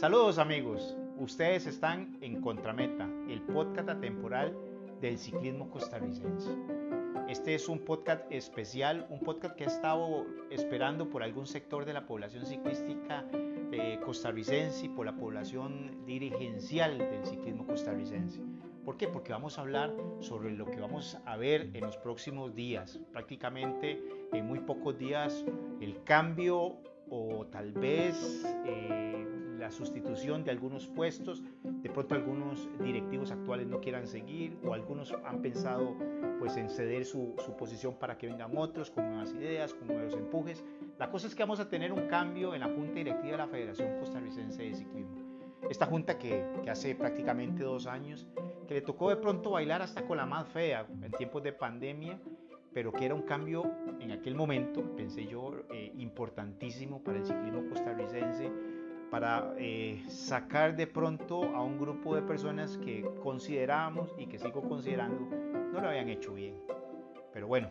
Saludos amigos, ustedes están en Contrameta, el podcast atemporal del ciclismo costarricense. Este es un podcast especial, un podcast que he estado esperando por algún sector de la población ciclística eh, costarricense y por la población dirigencial del ciclismo costarricense. ¿Por qué? Porque vamos a hablar sobre lo que vamos a ver en los próximos días. Prácticamente en muy pocos días el cambio o tal vez eh, la sustitución de algunos puestos. De pronto algunos directivos actuales no quieran seguir o algunos han pensado pues en ceder su, su posición para que vengan otros con nuevas ideas, con nuevos empujes. La cosa es que vamos a tener un cambio en la Junta Directiva de la Federación Costarricense de Ciclismo. Esta junta que, que hace prácticamente dos años, que le tocó de pronto bailar hasta con la más fea en tiempos de pandemia, pero que era un cambio en aquel momento, pensé yo, eh, importantísimo para el ciclismo costarricense, para eh, sacar de pronto a un grupo de personas que considerábamos y que sigo considerando no lo habían hecho bien. Pero bueno,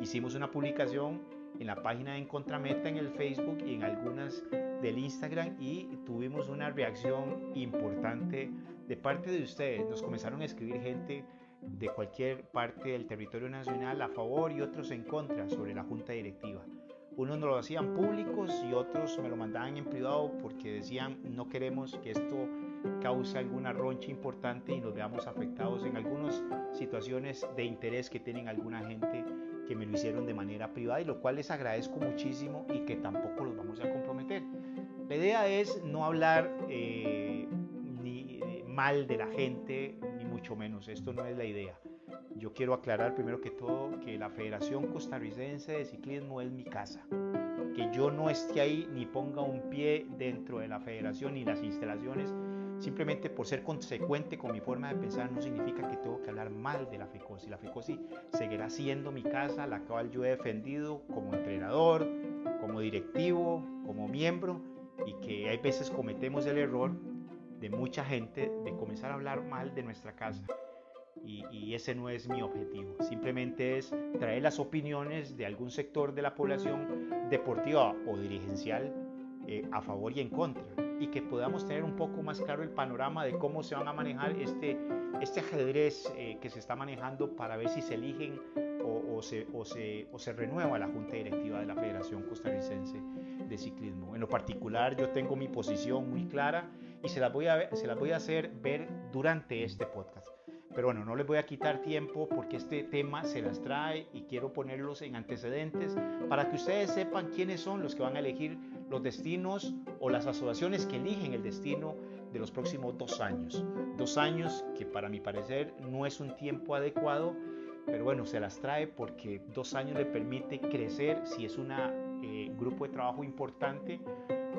hicimos una publicación en la página de En Contrameta, en el Facebook y en algunas del Instagram y tuvimos una reacción importante de parte de ustedes. Nos comenzaron a escribir gente de cualquier parte del territorio nacional a favor y otros en contra sobre la junta directiva. Unos nos lo hacían públicos y otros me lo mandaban en privado porque decían no queremos que esto cause alguna roncha importante y nos veamos afectados en algunas situaciones de interés que tienen alguna gente que me lo hicieron de manera privada y lo cual les agradezco muchísimo y que tampoco los vamos a comprometer. La idea es no hablar eh, ni eh, mal de la gente, ni mucho menos. Esto no es la idea. Yo quiero aclarar primero que todo que la Federación Costarricense de Ciclismo es mi casa. Que yo no esté ahí ni ponga un pie dentro de la federación ni las instalaciones simplemente por ser consecuente con mi forma de pensar no significa que tengo que hablar mal de la FECOSI. La FECOSI seguirá siendo mi casa, la cual yo he defendido como entrenador, como directivo, como miembro y que hay veces cometemos el error de mucha gente de comenzar a hablar mal de nuestra casa. Y, ese no es mi objetivo. Simplemente es traer las opiniones de algún sector de la población deportiva o dirigencial eh, a favor y en contra. Y que podamos tener un poco más claro el panorama de cómo se van a manejar este, este ajedrez eh, que se está manejando para ver si se eligen o, o, se, o, se, o se renueva la junta directiva de la Federación Costarricense de Ciclismo. En lo particular yo tengo mi posición muy clara y se las voy a, se las voy a hacer ver durante este podcast. Pero bueno, no les voy a quitar tiempo porque este tema se las trae y quiero ponerlos en antecedentes para que ustedes sepan quiénes son los que van a elegir los destinos o las asociaciones que eligen el destino de los próximos dos años. Dos años que para mi parecer no es un tiempo adecuado, pero bueno, se las trae porque dos años le permite crecer si es un eh, grupo de trabajo importante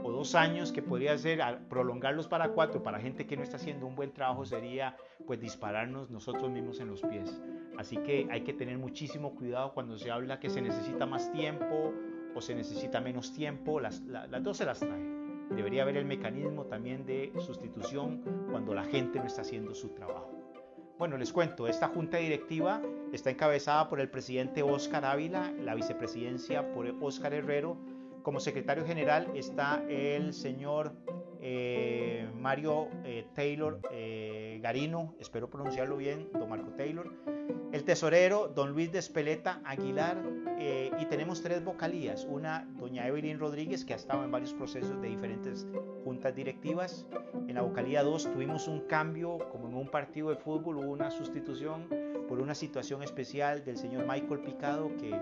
o dos años que podría ser prolongarlos para cuatro para gente que no está haciendo un buen trabajo sería pues dispararnos nosotros mismos en los pies. Así que hay que tener muchísimo cuidado cuando se habla que se necesita más tiempo o se necesita menos tiempo, las, las dos se las trae. Debería haber el mecanismo también de sustitución cuando la gente no está haciendo su trabajo. Bueno, les cuento, esta junta directiva está encabezada por el presidente Oscar Ávila, la vicepresidencia por Oscar Herrero, como secretario general está el señor eh, Mario eh, Taylor eh, Garino, espero pronunciarlo bien, don Marco Taylor, el tesorero, don Luis Despeleta Aguilar, y tenemos tres vocalías, una, doña Evelyn Rodríguez, que ha estado en varios procesos de diferentes juntas directivas, en la vocalía 2 tuvimos un cambio, como en un partido de fútbol, hubo una sustitución por una situación especial del señor Michael Picado, que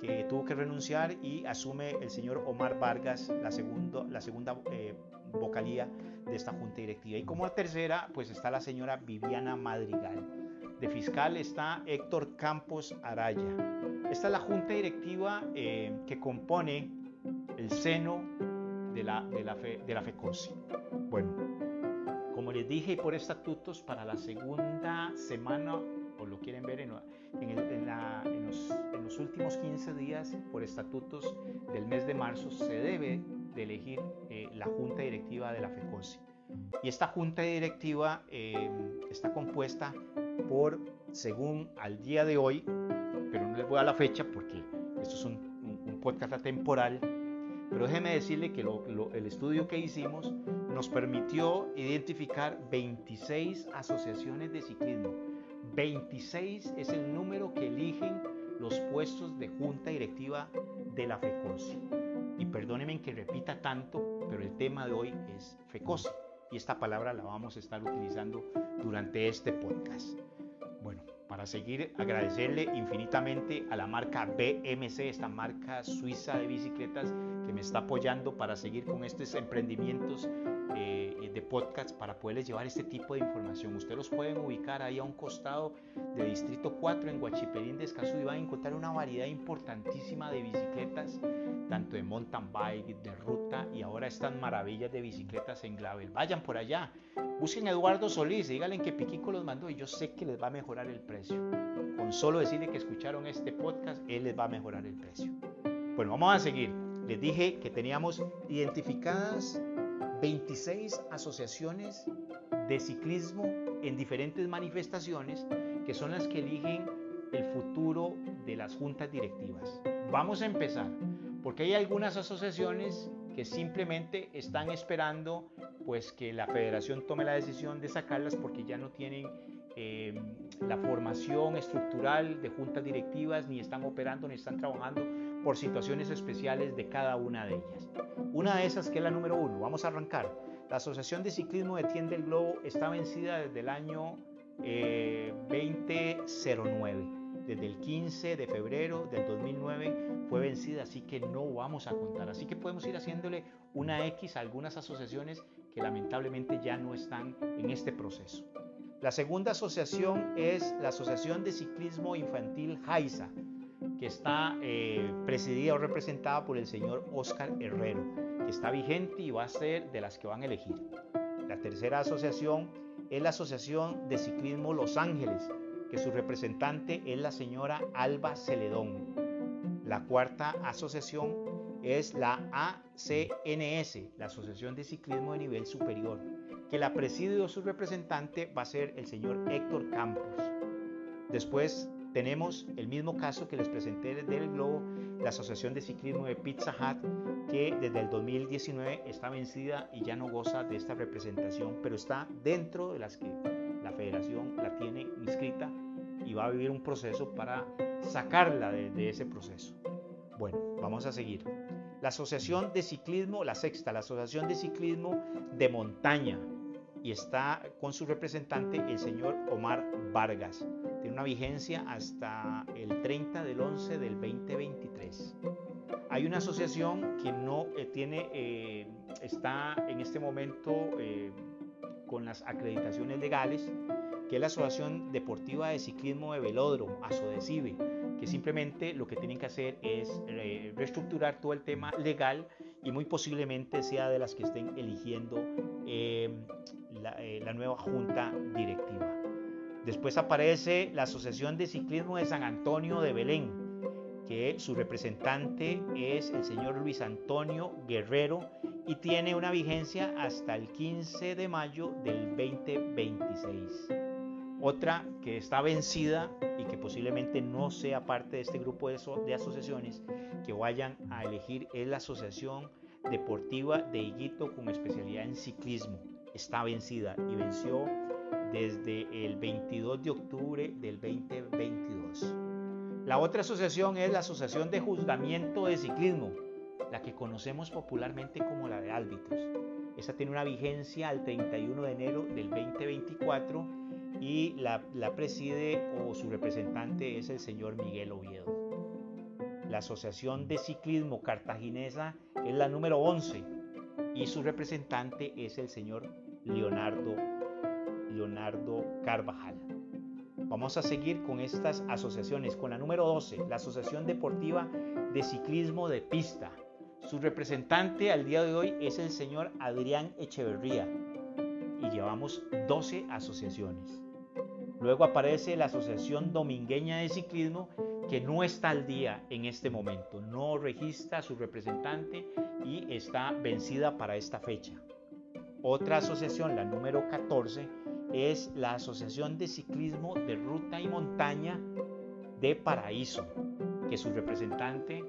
que tuvo que renunciar y asume el señor Omar Vargas la, segundo, la segunda eh, vocalía de esta junta directiva. Y como tercera, pues está la señora Viviana Madrigal. De fiscal está Héctor Campos Araya. Esta es la junta directiva eh, que compone el seno de la, de la, de la FECOSI. Bueno, como les dije, por estatutos, para la segunda semana, o lo quieren ver en, en, en, los, en, los, últimos 15 días, por estatutos del mes de marzo, se debe de elegir eh, la junta directiva de la FECOSI. Y esta junta directiva eh, está compuesta por, según al día de hoy, pero no les voy a la fecha porque esto es un, un, un podcast atemporal, pero déjeme decirle que lo, lo, el estudio que hicimos nos permitió identificar 26 asociaciones de ciclismo. 26 es el número que eligen los puestos de junta directiva de la FECOSI. Y perdónenme que repita tanto, pero el tema de hoy es FECOSI y esta palabra la vamos a estar utilizando durante este podcast. Para seguir agradecerle infinitamente a la marca BMC, esta marca suiza de bicicletas que me está apoyando para seguir con estos emprendimientos eh, de podcast para poderles llevar este tipo de información. Ustedes los pueden ubicar ahí a un costado de Distrito 4 en Guachiperín de Escazú y van a encontrar una variedad importantísima de bicicletas, tanto de mountain bike, de ruta y ahora están maravillas de bicicletas en gravel. Vayan por allá, busquen a Eduardo Solís díganle que Piquico los mandó y yo sé que les va a mejorar el precio. Con solo decirle que escucharon este podcast, él les va a mejorar el precio. Bueno, vamos a seguir. Les dije que teníamos identificadas 26 asociaciones de ciclismo en diferentes manifestaciones que son las que eligen el futuro de las juntas directivas. Vamos a empezar, porque hay algunas asociaciones que simplemente están esperando pues que la federación tome la decisión de sacarlas porque ya no tienen eh, la formación estructural de juntas directivas, ni están operando, ni están trabajando por situaciones especiales de cada una de ellas. Una de esas que es la número uno, vamos a arrancar. La Asociación de Ciclismo de Tienda del Globo está vencida desde el año 2009. Desde el 15 de febrero del 2009 fue vencida, así que no vamos a contar. Así que podemos ir haciéndole una X a algunas asociaciones que lamentablemente ya no están en este proceso. La segunda asociación es la Asociación de Ciclismo Infantil JAISA que está eh, presidida o representada por el señor Oscar Herrero, que está vigente y va a ser de las que van a elegir. La tercera asociación es la Asociación de Ciclismo Los Ángeles, que su representante es la señora Alba Celedón. La cuarta asociación es la ACNS, la Asociación de Ciclismo de Nivel Superior, que la preside o su representante va a ser el señor Héctor Campos. Después tenemos el mismo caso que les presenté desde el Globo, la Asociación de Ciclismo de Pizza Hut, que desde el 2019 está vencida y ya no goza de esta representación, pero está dentro de las que federación la tiene inscrita y va a vivir un proceso para sacarla de, ese proceso. Bueno, vamos a seguir. La Asociación de Ciclismo, la sexta, la Asociación de Ciclismo de Montaña, y está con su representante el señor Omar Vargas. Tiene una vigencia hasta el 30 del 11 del 2023. Hay una asociación que no eh, tiene, eh, está en este momento eh, con las acreditaciones legales, que es la Asociación Deportiva de Ciclismo de Velódromo, ASODECIBE, que simplemente lo que tienen que hacer es reestructurar todo el tema legal y muy posiblemente sea de las que estén eligiendo la nueva junta directiva. Después aparece la Asociación de Ciclismo de San Antonio de Belén, que su representante es el señor Luis Antonio Guerrero y tiene una vigencia hasta el 15 de mayo del 2026. Otra que está vencida y que posiblemente no sea parte de este grupo de, asociaciones que vayan a elegir es la Asociación Deportiva de Higuito con especialidad en ciclismo. Está vencida y venció desde el 22 de octubre del 2022. La otra asociación es la Asociación de Juzgamiento de Ciclismo, la que conocemos popularmente como la de árbitros. Esta tiene una vigencia al 31 de enero del 2024 y la, la preside o su representante es el señor Miguel Oviedo. La Asociación de Ciclismo Cartaginesa es la número 11 y su representante es el señor Leonardo Leonardo Carvajal. Vamos a seguir con estas asociaciones, con la número 12, la Asociación Deportiva de Ciclismo de Pista. Su representante al día de hoy es el señor Adrián Echeverría y llevamos 12 asociaciones. Luego aparece la Asociación Domingueña de Ciclismo que no está al día en este momento, no registra su representante y está vencida para esta fecha. Otra asociación, la número 14, es la Asociación de Ciclismo de Ruta y Montaña de Paraíso, que su representante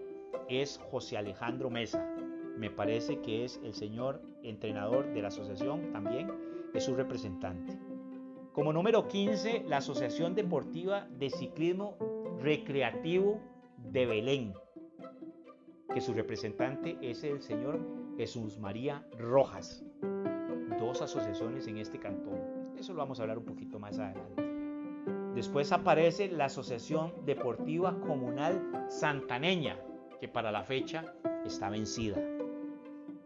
es José Alejandro Mesa. Me parece que es el señor entrenador de la asociación también, es su representante. Como número 15, la Asociación Deportiva de Ciclismo Recreativo de Belén, que su representante es el señor Jesús María Rojas. Dos asociaciones en este cantón. Eso lo vamos a hablar un poquito más adelante. Después aparece la Asociación Deportiva Comunal Santaneña, que para la fecha está vencida.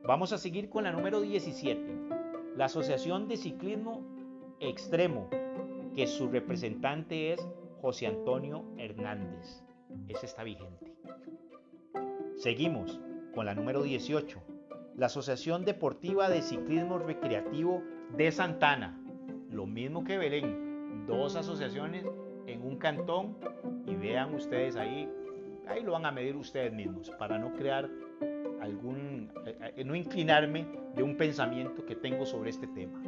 Vamos a seguir con la número 17, la Asociación de Ciclismo Extremo, que su representante es José Antonio Hernández. Ese está vigente. Seguimos con la número 18, la Asociación Deportiva de Ciclismo Recreativo de Santana. Lo mismo que Belén, dos asociaciones en un cantón y vean ustedes ahí, ahí lo van a medir ustedes mismos para no crear algún, eh, eh, no inclinarme de un pensamiento que tengo sobre este tema.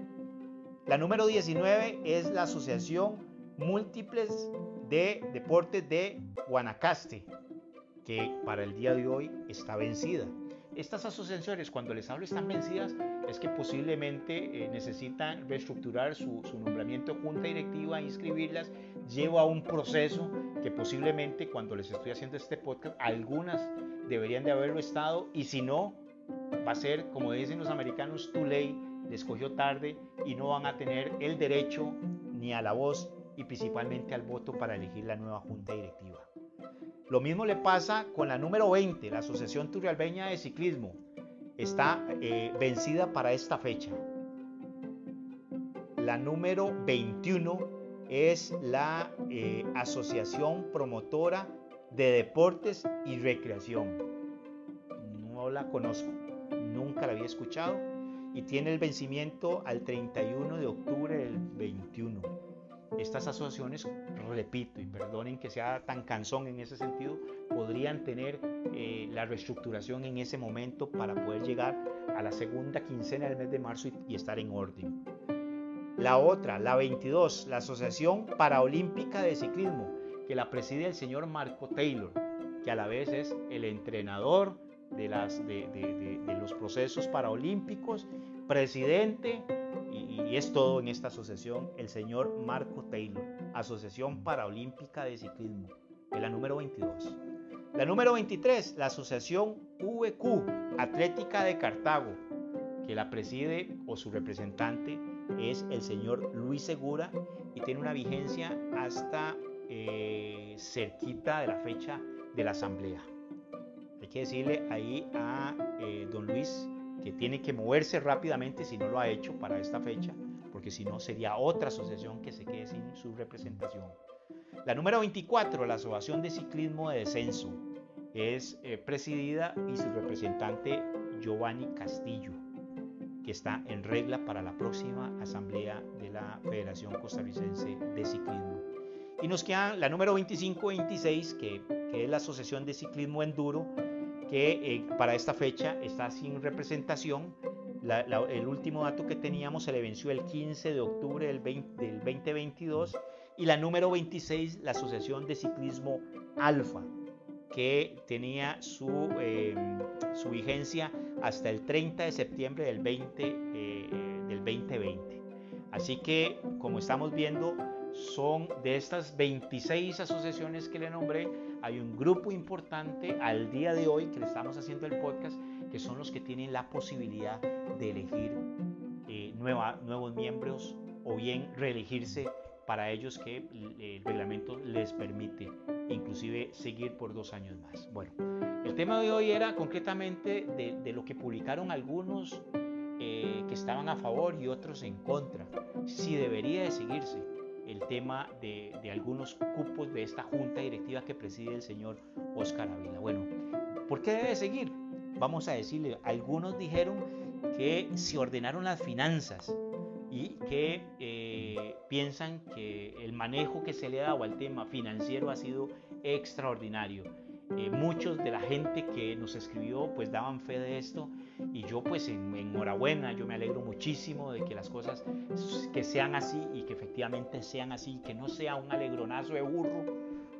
La número 19 es la Asociación Múltiples de Deportes de Guanacaste, que para el día de hoy está vencida. Estas asociaciones, cuando les hablo, están vencidas, es que posiblemente eh, necesitan reestructurar su, su, nombramiento junta directiva, inscribirlas, lleva a un proceso posiblemente cuando les estoy haciendo este podcast, algunas deberían de haberlo estado y si no, va a ser, como dicen los americanos, too late, les cogió tarde y no van a tener el derecho ni a la voz y principalmente al voto para elegir la nueva junta directiva. Lo mismo le pasa con la número 20, la Asociación Turrialbeña de Ciclismo. Está eh, vencida para esta fecha. La número 21 es la eh, Asociación Promotora de Deportes y Recreación. No la conozco, nunca la había escuchado y tiene el vencimiento al 31 de octubre del 21. Estas asociaciones, repito, y perdonen que sea tan cansón en ese sentido, podrían tener eh, la reestructuración en ese momento para poder llegar a la segunda quincena del mes de marzo y, y estar en orden. La otra, la 22, la Asociación Paraolímpica de Ciclismo, que la preside el señor Marco Taylor, que a la vez es el entrenador de, las, de, de, de los procesos paraolímpicos, presidente y, es todo en esta asociación, el señor Marco Taylor, Asociación Paraolímpica de Ciclismo, es la número 22. La número 23, la Asociación VQ, Atlética de Cartago, que la preside o su representante es el señor Luis Segura y tiene una vigencia hasta eh, cerquita de la fecha de la asamblea. Hay que decirle ahí a eh, don Luis que tiene que moverse rápidamente si no lo ha hecho para esta fecha, porque si no sería otra asociación que se quede sin su representación. La número 24, la Asociación de Ciclismo de Descenso, es eh, presidida y su representante Giovanni Castillo, que está en regla para la próxima asamblea de la Federación Costarricense de Ciclismo. Y nos quedan la número 25-26, que, que, es la Asociación de Ciclismo Enduro, que eh, para esta fecha está sin representación. La, la, el último dato que teníamos se le venció el 15 de octubre del, 20, del 2022. Y la número 26, la Asociación de Ciclismo Alfa, que tenía su, eh, su vigencia hasta el 30 de septiembre del, 20, eh, del 2020. Así que, como estamos viendo, son de estas 26 asociaciones que le nombré, hay un grupo importante al día de hoy que le estamos haciendo el podcast, que son los que tienen la posibilidad de elegir eh, nuevos miembros o bien reelegirse para ellos que el reglamento les permite inclusive seguir por dos años más. Bueno, el tema de hoy era concretamente de, de lo que publicaron algunos eh, que estaban a favor y otros en contra, si debería de seguirse el tema de, de, algunos cupos de esta junta directiva que preside el señor Oscar Ávila. Bueno, ¿por qué debe seguir? Vamos a decirle, algunos dijeron que se ordenaron las finanzas y que eh, piensan que el manejo que se le ha dado al tema financiero ha sido extraordinario. Eh, muchos de la gente que nos escribió pues daban fe de esto y yo pues en, enhorabuena, yo me alegro muchísimo de que las cosas que sean así y que efectivamente sean así, que no sea un alegronazo de burro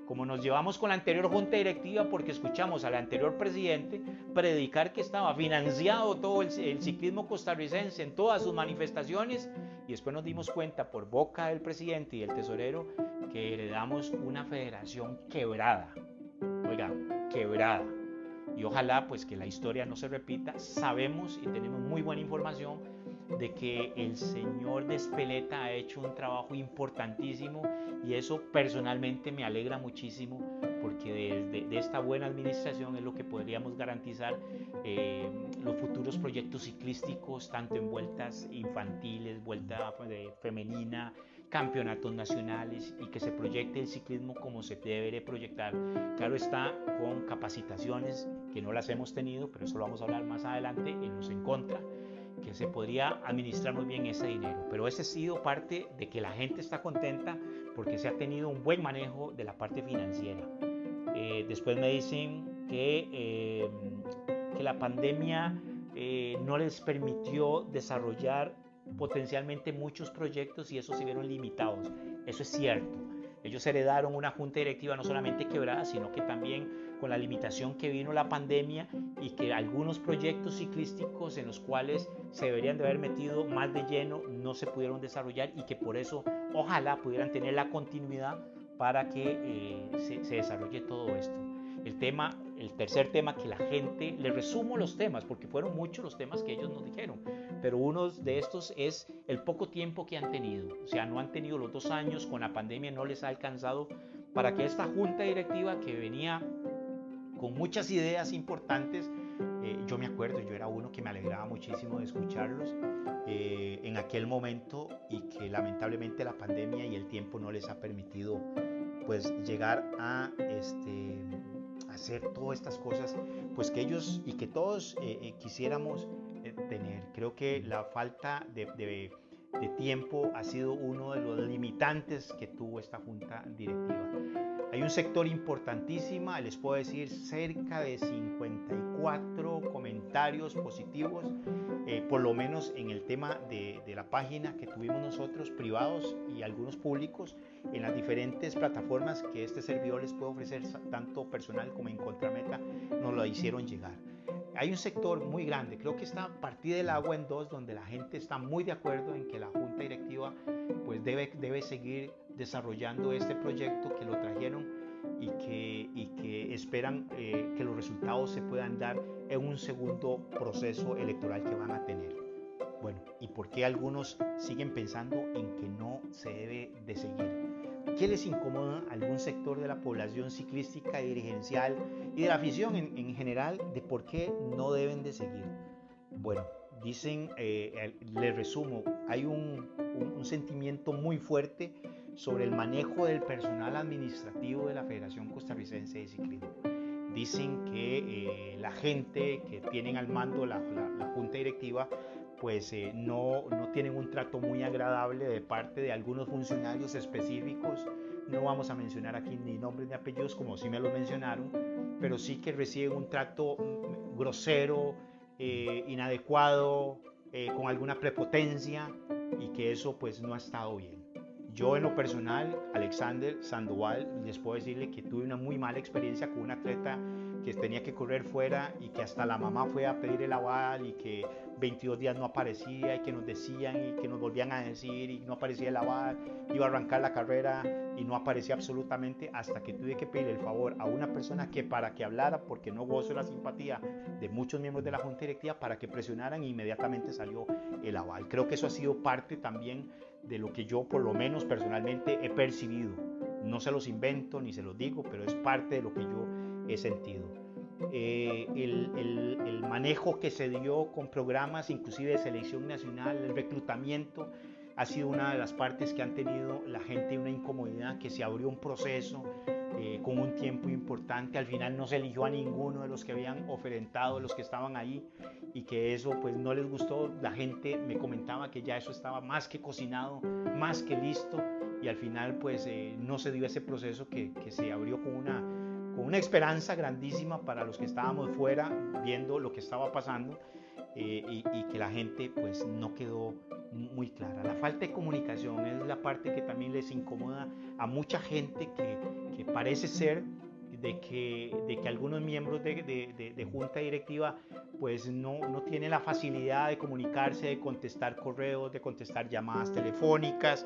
como nos llevamos con la anterior junta directiva porque escuchamos al anterior presidente predicar que estaba financiado todo el, ciclismo costarricense en todas sus manifestaciones y después nos dimos cuenta por boca del presidente y del tesorero que heredamos una federación quebrada. Oiga, quebrada. Y ojalá pues que la historia no se repita. Sabemos y tenemos muy buena información de que el señor Despeleta ha hecho un trabajo importantísimo y eso personalmente me alegra muchísimo porque desde de esta buena administración es lo que podríamos garantizar eh, los futuros proyectos ciclísticos, tanto en vueltas infantiles, vuelta femenina, campeonatos nacionales y que se proyecte el ciclismo como se debe proyectar. Claro está, con capacitaciones que no las hemos tenido, pero eso lo vamos a hablar más adelante en los en contra que se podría administrar muy bien ese dinero. Pero ese ha sido parte de que la gente está contenta porque se ha tenido un buen manejo de la parte financiera. Eh, después me dicen que, eh, que la pandemia eh, no les permitió desarrollar potencialmente muchos proyectos y esos se vieron limitados. Eso es cierto. Ellos heredaron una junta directiva no solamente quebrada, sino que también con la limitación que vino la pandemia y que algunos proyectos ciclísticos en los cuales se deberían de haber metido más de lleno no se pudieron desarrollar y que por eso ojalá pudieran tener la continuidad para que eh, se, se desarrolle todo esto. El tema, el tercer tema que la gente, le resumo los temas porque fueron muchos los temas que ellos nos dijeron, pero uno de estos es el poco tiempo que han tenido. O sea, no han tenido los dos años, con la pandemia no les ha alcanzado para que esta junta directiva que venía con muchas ideas importantes. Eh, yo me acuerdo, yo era uno que me alegraba muchísimo de escucharlos eh, en aquel momento y que lamentablemente la pandemia y el tiempo no les ha permitido pues llegar a este, hacer todas estas cosas pues que ellos y que todos eh, quisiéramos tener. Creo que la falta de, de, de tiempo ha sido uno de los limitantes que tuvo esta junta directiva. Hay un sector importantísimo, les puedo decir cerca de 54 comentarios positivos, eh, por lo menos en el tema de, de, la página que tuvimos nosotros, privados y algunos públicos, en las diferentes plataformas que este servidor les puede ofrecer, tanto personal como en Contrameta, nos lo hicieron llegar. Hay un sector muy grande, creo que está partida del agua en dos, donde la gente está muy de acuerdo en que la junta directiva pues debe, debe seguir desarrollando este proyecto que lo trajeron y que, y que esperan eh, que los resultados se puedan dar en un segundo proceso electoral que van a tener. Bueno, ¿y por qué algunos siguen pensando en que no se debe de seguir? ¿Qué les incomoda a algún sector de la población ciclística y dirigencial y de la afición en, en general de por qué no deben de seguir? Bueno, dicen, eh, les resumo, hay un, sentimiento muy fuerte sobre el manejo del personal administrativo de la Federación Costarricense de Ciclismo. Dicen que eh, la gente que tienen al mando la, junta directiva pues eh, no, no tienen un trato muy agradable de parte de algunos funcionarios específicos. No vamos a mencionar aquí ni nombres ni apellidos como si me lo mencionaron, pero sí que reciben un trato mm, grosero, eh, inadecuado, con alguna prepotencia y que eso pues no ha estado bien. Yo en lo personal, Alexander Sandoval, les puedo decirle que tuve una muy mala experiencia con un atleta que tenía que correr fuera y que hasta la mamá fue a pedir el aval y que 22 días no aparecía y que nos decían y que nos volvían a decir y no aparecía el aval, iba a arrancar la carrera y no aparecía absolutamente hasta que tuve que pedir el favor a una persona que para que hablara, porque no gozo la simpatía de muchos miembros de la junta directiva, para que presionaran e inmediatamente salió el aval. Creo que eso ha sido parte también de lo que yo por lo menos personalmente he percibido. No se los invento ni se los digo, pero es parte de lo que yo he sentido. Eh, el, el, el, manejo que se dio con programas inclusive de selección nacional, el reclutamiento, ha sido una de las partes que han tenido la gente una incomodidad, que se abrió un proceso eh, con un tiempo importante, al final no se eligió a ninguno de los que habían oferentado, los que estaban ahí, y que eso pues no les gustó, la gente me comentaba que ya eso estaba más que cocinado, más que listo, y al final pues eh, no se dio ese proceso que, que se abrió con una, con una esperanza grandísima para los que estábamos fuera viendo lo que estaba pasando, eh, y, y, que la gente pues no quedó muy clara. La falta de comunicación es la parte que también les incomoda a mucha gente que, que parece ser de que, de que algunos miembros de, de, de, junta directiva pues no, no, tienen la facilidad de comunicarse, de contestar correos, de contestar llamadas telefónicas.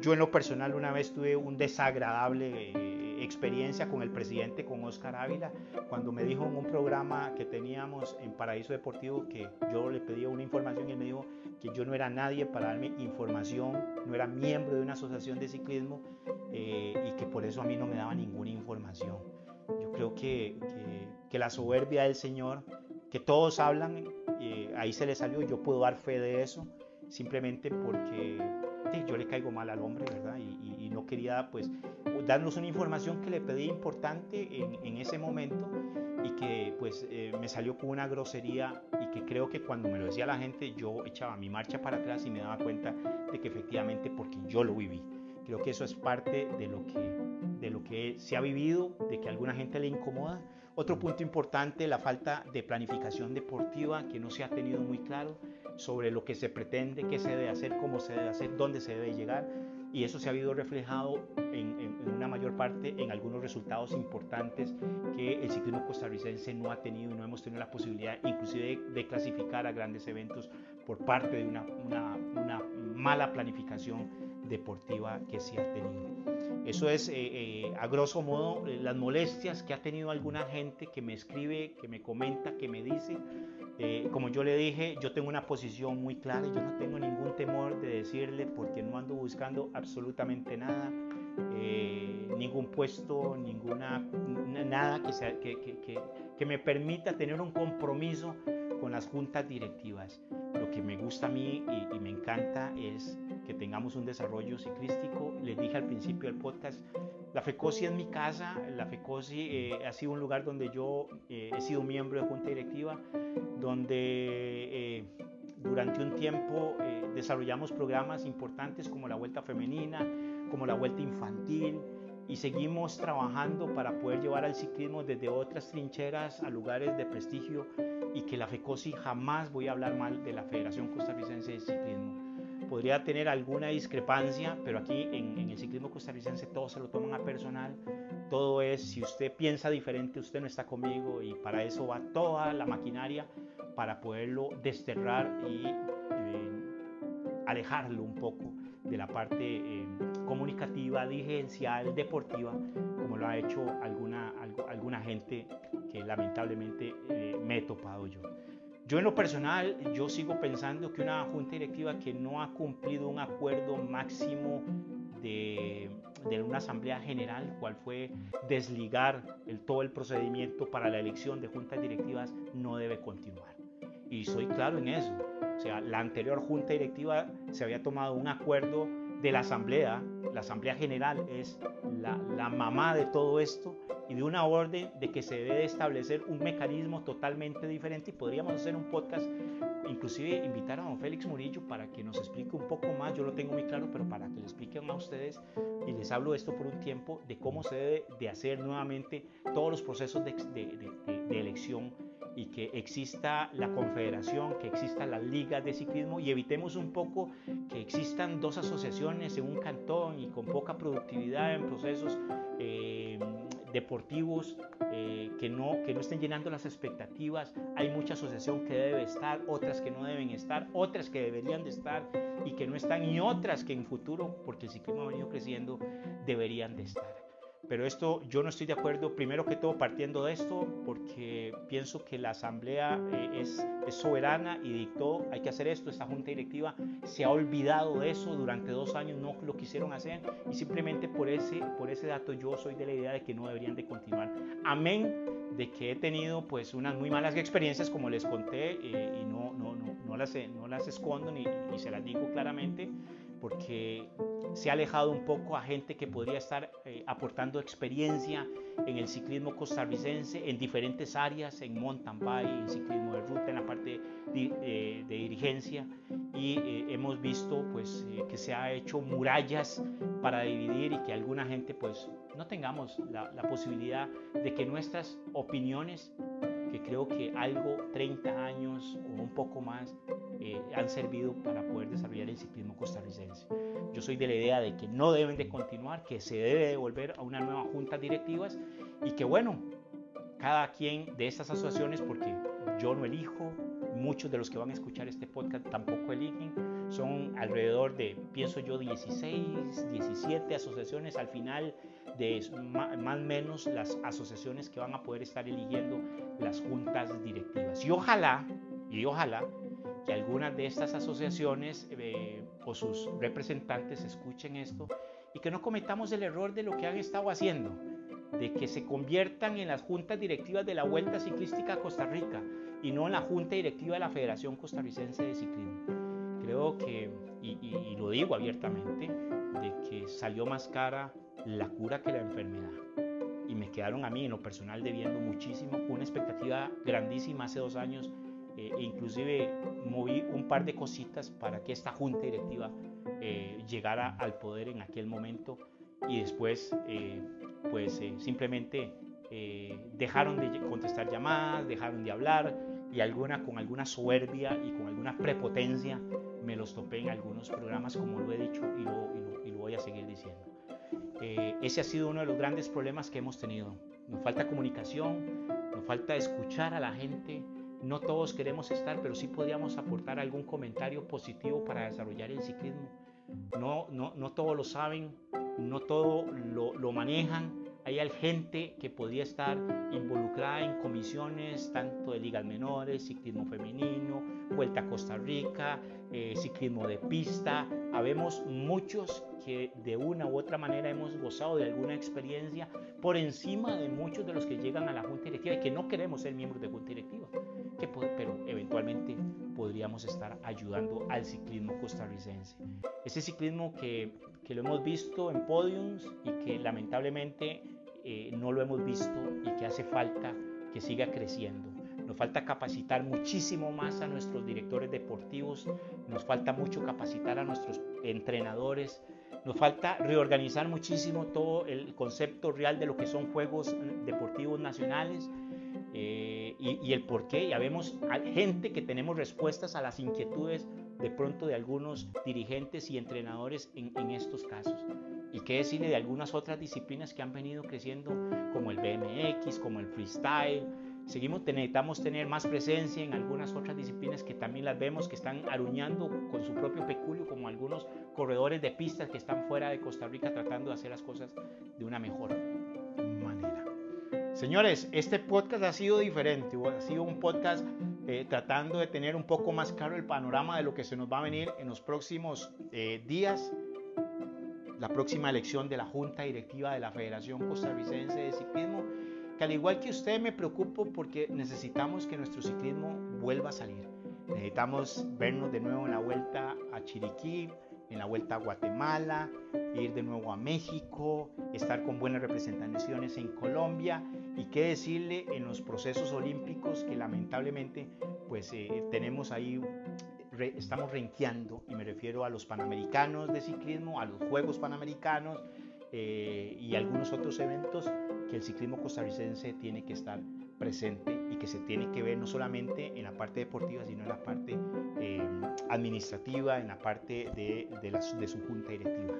Yo en lo personal una vez tuve un desagradable eh, experiencia con el presidente, con Oscar Ávila, cuando me dijo en un programa que teníamos en Paraíso Deportivo que yo le pedía una información y él me dijo que yo no era nadie para darme información, no era miembro de una asociación de ciclismo eh, y que por eso a mí no me daba ninguna información. Yo creo que, que, la soberbia del Señor, que todos hablan, eh, ahí se le salió, yo puedo dar fe de eso, simplemente porque yo le caigo mal al hombre, ¿verdad? Y, no quería, pues, darnos una información que le pedí importante en, en ese momento y que, pues, eh, me salió con una grosería y que creo que cuando me lo decía la gente, yo echaba mi marcha para atrás y me daba cuenta de que efectivamente, porque yo lo viví. Creo que eso es parte de lo que, de lo que se ha vivido, de que a alguna gente le incomoda. Otro punto importante, la falta de planificación deportiva que no se ha tenido muy claro sobre lo que se pretende, qué se debe hacer, cómo se debe hacer, dónde se debe llegar. Y eso se ha habido reflejado en, en una mayor parte en algunos resultados importantes que el ciclismo costarricense no ha tenido y no hemos tenido la posibilidad inclusive de, de clasificar a grandes eventos por parte de una, una, una mala planificación deportiva que se ha tenido. Eso es, eh, eh, a grosso modo, eh, las molestias que ha tenido alguna gente que me escribe, que me comenta, que me dice. Como yo le dije, yo tengo una posición muy clara yo no tengo ningún temor de decirle porque no ando buscando absolutamente nada, ningún puesto, ninguna, nada que, sea, que, que, que me permita tener un compromiso con las juntas directivas. Lo que me gusta a mí y, y me encanta es que tengamos un desarrollo ciclístico. Les dije al principio del podcast, la FECOSI es mi casa, la FECOSI eh, ha sido un lugar donde yo eh, he sido miembro de junta directiva, donde eh, durante un tiempo desarrollamos programas importantes como la Vuelta Femenina, como la Vuelta Infantil, y seguimos trabajando para poder llevar al ciclismo desde otras trincheras a lugares de prestigio y que la FECOSI jamás voy a hablar mal de la Federación Costarricense de Ciclismo podría tener alguna discrepancia, pero aquí en, el ciclismo costarricense todo se lo toman a personal. Todo es, si usted piensa diferente, usted no está conmigo y para eso va toda la maquinaria para poderlo desterrar y eh, alejarlo un poco de la parte eh, comunicativa, dirigencial, deportiva, como lo ha hecho alguna, alguna gente que lamentablemente eh, me he topado yo. Yo en lo personal, yo sigo pensando que una junta directiva que no ha cumplido un acuerdo máximo de, de una asamblea general, cual fue desligar el, todo el procedimiento para la elección de juntas directivas, no debe continuar. Y soy claro en eso. O sea, la anterior junta directiva se había tomado un acuerdo de la asamblea, la asamblea general es la, mamá de todo esto, y de una orden de que se debe establecer un mecanismo totalmente diferente. Y podríamos hacer un podcast, inclusive invitar a don Félix Murillo para que nos explique un poco más, yo lo tengo muy claro, pero para que le expliquen a ustedes. Y les hablo esto por un tiempo, de cómo se debe de hacer nuevamente todos los procesos de, de, de, de elección y que exista la confederación, que exista la liga de ciclismo y evitemos un poco que existan dos asociaciones en un cantón y con poca productividad en procesos eh, deportivos eh, que, no, que no estén llenando las expectativas. Hay mucha asociación que debe estar, otras que no deben estar, otras que deberían de estar y que no están y otras que en futuro, porque el ciclismo ha venido creciendo, deberían de estar. Pero esto yo no estoy de acuerdo, primero que todo partiendo de esto, porque pienso que la asamblea eh, es, es, soberana y dictó, hay que hacer esto, esta junta directiva se ha olvidado de eso, durante dos años no lo quisieron hacer y simplemente por ese, por ese dato yo soy de la idea de que no deberían de continuar. Amén de que he tenido pues unas muy malas experiencias como les conté eh, y no, no, no, no, las, no las escondo ni, ni se las digo claramente porque se ha alejado un poco a gente que podría estar eh, aportando experiencia en el ciclismo costarricense en diferentes áreas, en mountain bike, en ciclismo de ruta, en la parte de, eh, de dirigencia. Y eh, hemos visto pues que se ha hecho murallas para dividir y que alguna gente pues no tengamos la, la posibilidad de que nuestras opiniones que creo que algo 30 años o un poco más eh, han servido para poder desarrollar el ciclismo costarricense. Yo soy de la idea de que no deben de continuar, que se debe de volver a una nueva junta directivas y que bueno, cada quien de estas asociaciones, porque yo no elijo, muchos de los que van a escuchar este podcast tampoco eligen, son alrededor de, pienso yo, 16, 17 asociaciones al final de más o menos las asociaciones que van a poder estar eligiendo las juntas directivas. Y ojalá, y ojalá que algunas de estas asociaciones eh, o sus representantes escuchen esto y que no cometamos el error de lo que han estado haciendo, de que se conviertan en las juntas directivas de la Vuelta Ciclística a Costa Rica y no en la junta directiva de la Federación Costarricense de Ciclismo creo que, y, lo digo abiertamente, de que salió más cara la cura que la enfermedad. Y me quedaron a mí en lo personal debiendo muchísimo, una expectativa grandísima hace dos años, eh, e inclusive moví un par de cositas para que esta junta directiva eh, llegara al poder en aquel momento y después eh, pues simplemente dejaron de contestar llamadas, dejaron de hablar y alguna con alguna soberbia y con alguna prepotencia me los topé en algunos programas, como lo he dicho y lo, y lo, voy a seguir diciendo. Eh, ese ha sido uno de los grandes problemas que hemos tenido. Nos falta comunicación, nos falta escuchar a la gente. No todos queremos estar, pero sí podríamos aportar algún comentario positivo para desarrollar el ciclismo. No, no, no todos lo saben, no todo lo, lo manejan hay gente que podría estar involucrada en comisiones tanto de ligas menores, ciclismo femenino, Vuelta a Costa Rica, eh, ciclismo de pista. Habemos muchos que de una u otra manera hemos gozado de alguna experiencia por encima de muchos de los que llegan a la Junta Directiva y que no queremos ser miembros de Junta Directiva, que, pero eventualmente podríamos estar ayudando al ciclismo costarricense. Ese ciclismo que, que lo hemos visto en podiums y que lamentablemente eh, no lo hemos visto y que hace falta que siga creciendo. Nos falta capacitar muchísimo más a nuestros directores deportivos, nos falta mucho capacitar a nuestros entrenadores, nos falta reorganizar muchísimo todo el concepto real de lo que son Juegos Deportivos Nacionales eh, y, el por qué. Ya vemos gente que tenemos respuestas a las inquietudes de pronto de algunos dirigentes y entrenadores en estos casos. Y qué decirle de algunas otras disciplinas que han venido creciendo, como el BMX, como el freestyle. Seguimos, necesitamos tener más presencia en algunas otras disciplinas que también las vemos que están aruñando con su propio peculio, como algunos corredores de pistas que están fuera de Costa Rica tratando de hacer las cosas de una mejor manera. Señores, este podcast ha sido diferente, ha sido un podcast eh, tratando de tener un poco más claro el panorama de lo que se nos va a venir en los próximos eh, días la próxima elección de la Junta Directiva de la Federación Costarricense de Ciclismo, que al igual que usted me preocupo porque necesitamos que nuestro ciclismo vuelva a salir. Necesitamos vernos de nuevo en la vuelta a Chiriquí, en la vuelta a Guatemala, ir de nuevo a México, estar con buenas representaciones en Colombia y qué decirle en los procesos olímpicos que lamentablemente pues eh, tenemos ahí estamos renqueando, y me refiero a los Panamericanos de ciclismo, a los Juegos Panamericanos eh, y algunos otros eventos que el ciclismo costarricense tiene que estar presente y que se tiene que ver no solamente en la parte deportiva, sino en la parte eh, administrativa, en la parte de, de, de su junta directiva.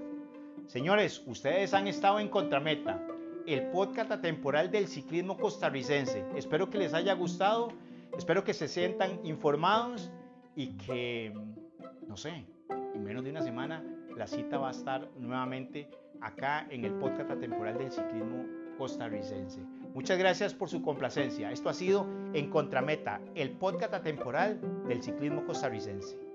Señores, ustedes han estado en Contrameta, el podcast atemporal del ciclismo costarricense. Espero que les haya gustado, espero que se sientan informados y que, no sé, en menos de una semana la cita va a estar nuevamente acá en el podcast temporal del ciclismo costarricense. Muchas gracias por su complacencia. Esto ha sido En Contrameta, el podcast temporal del ciclismo costarricense.